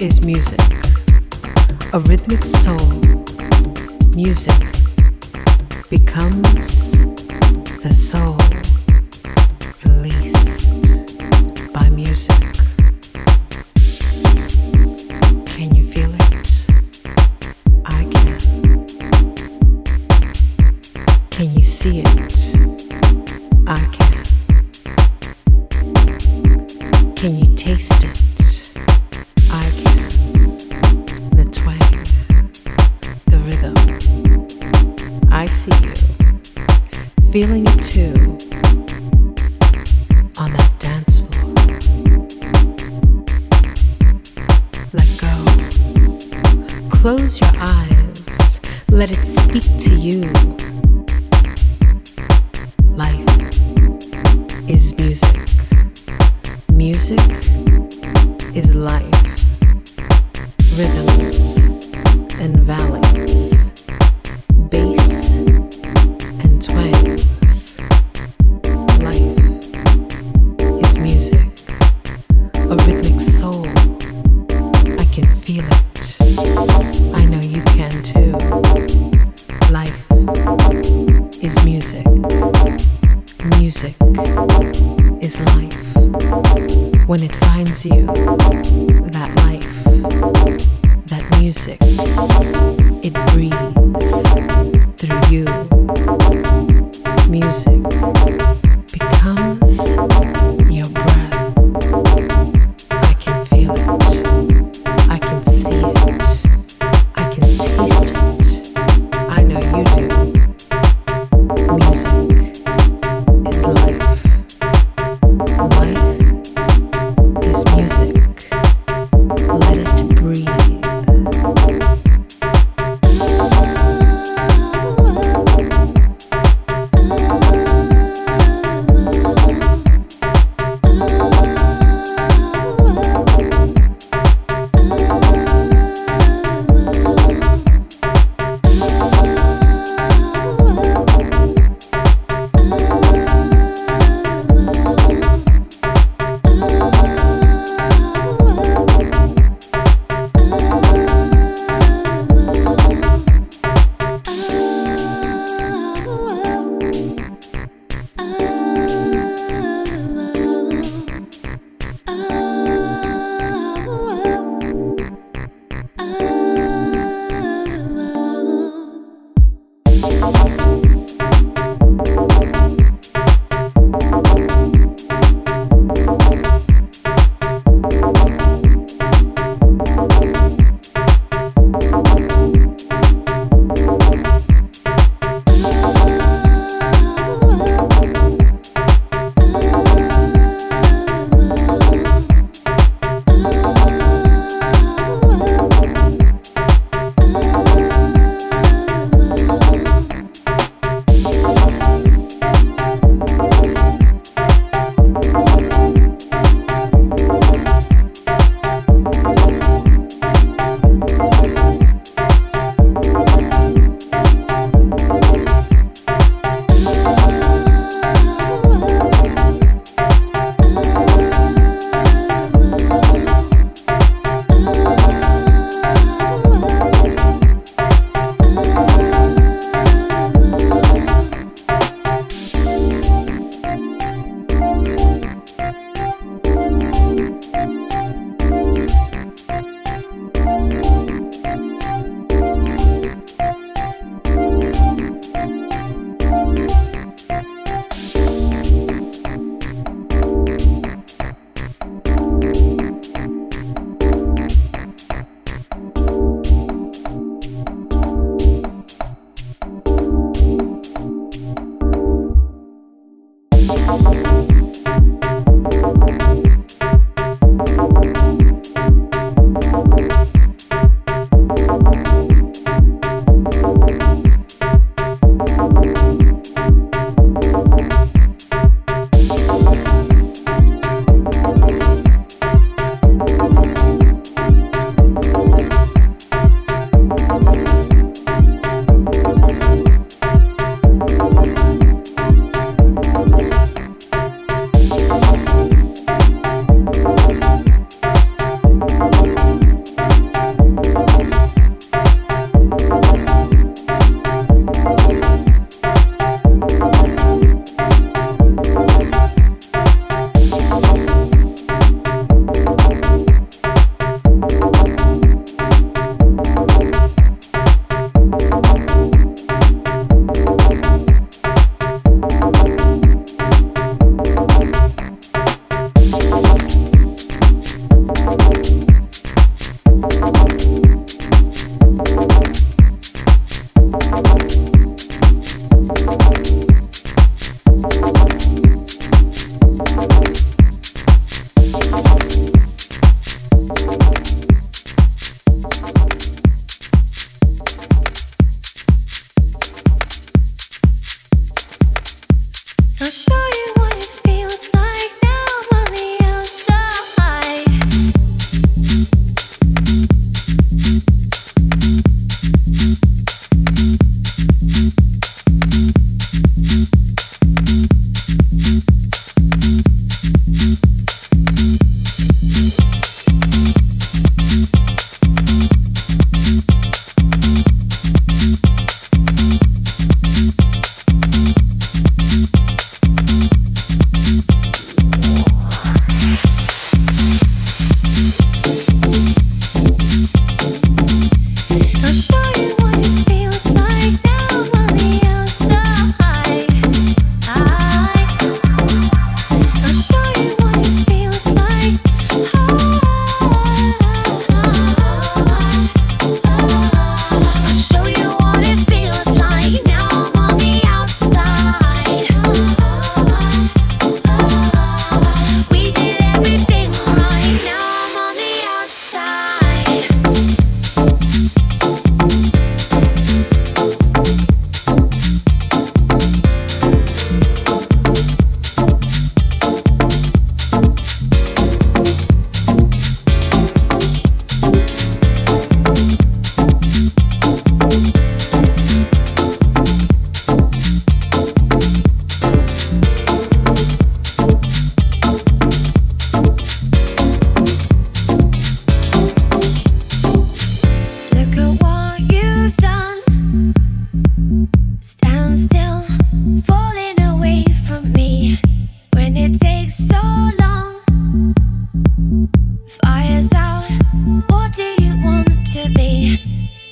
is music, a rhythmic soul. Music becomes the soul released by music.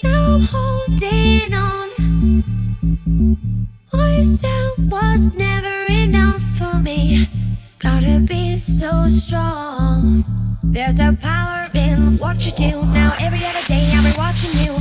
now holding on. What you said was never enough for me. Gotta be so strong. There's a power in what you do. Now every other day I'm rewatching you.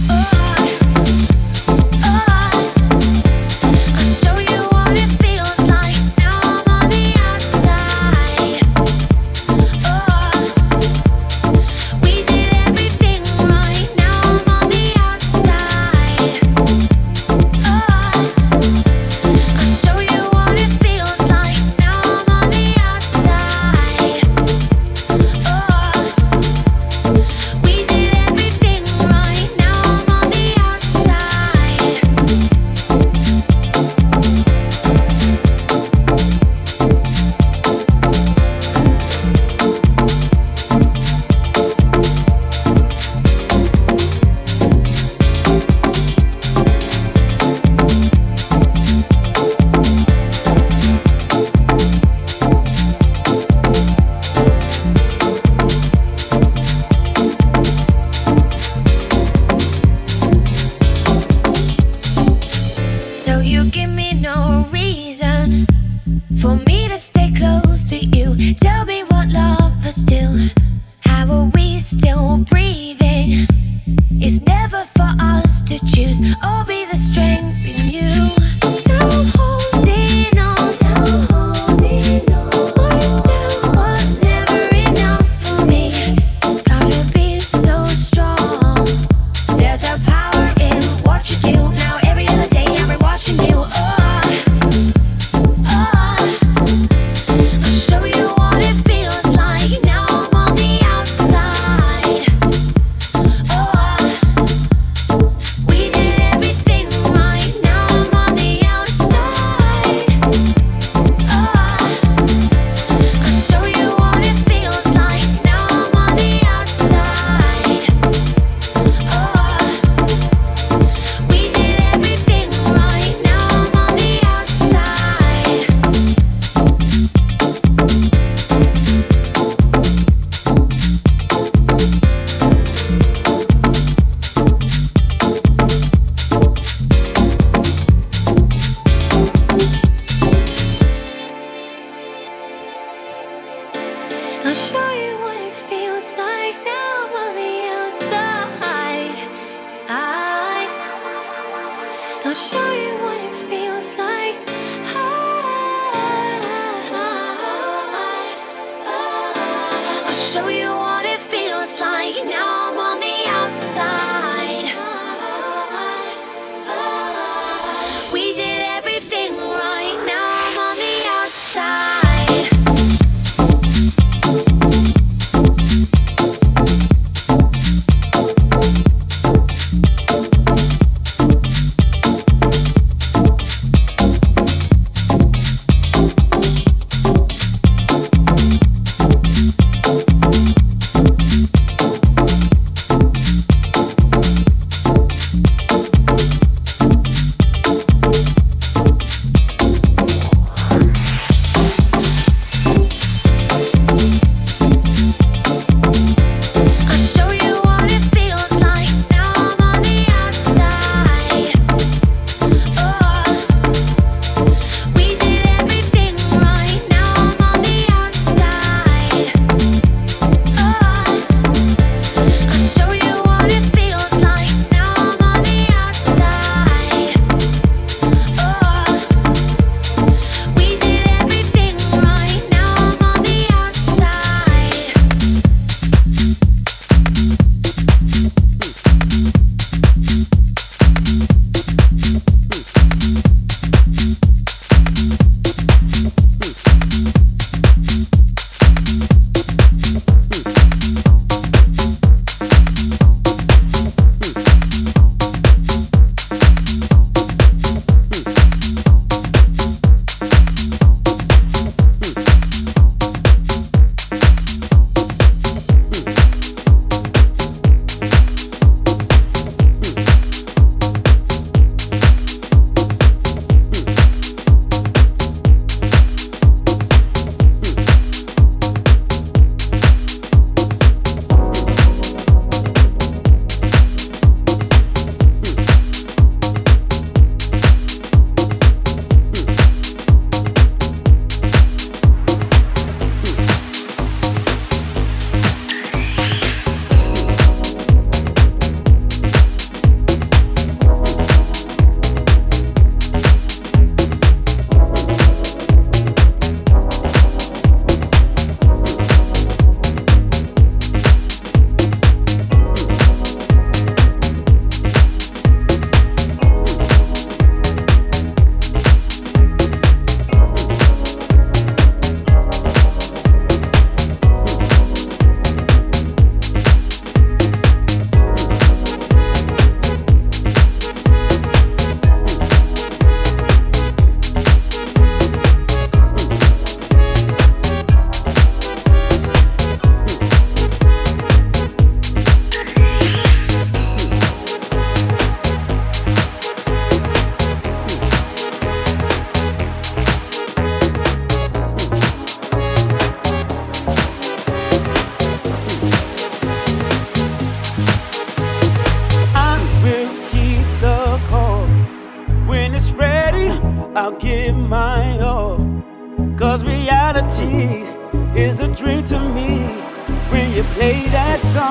Song.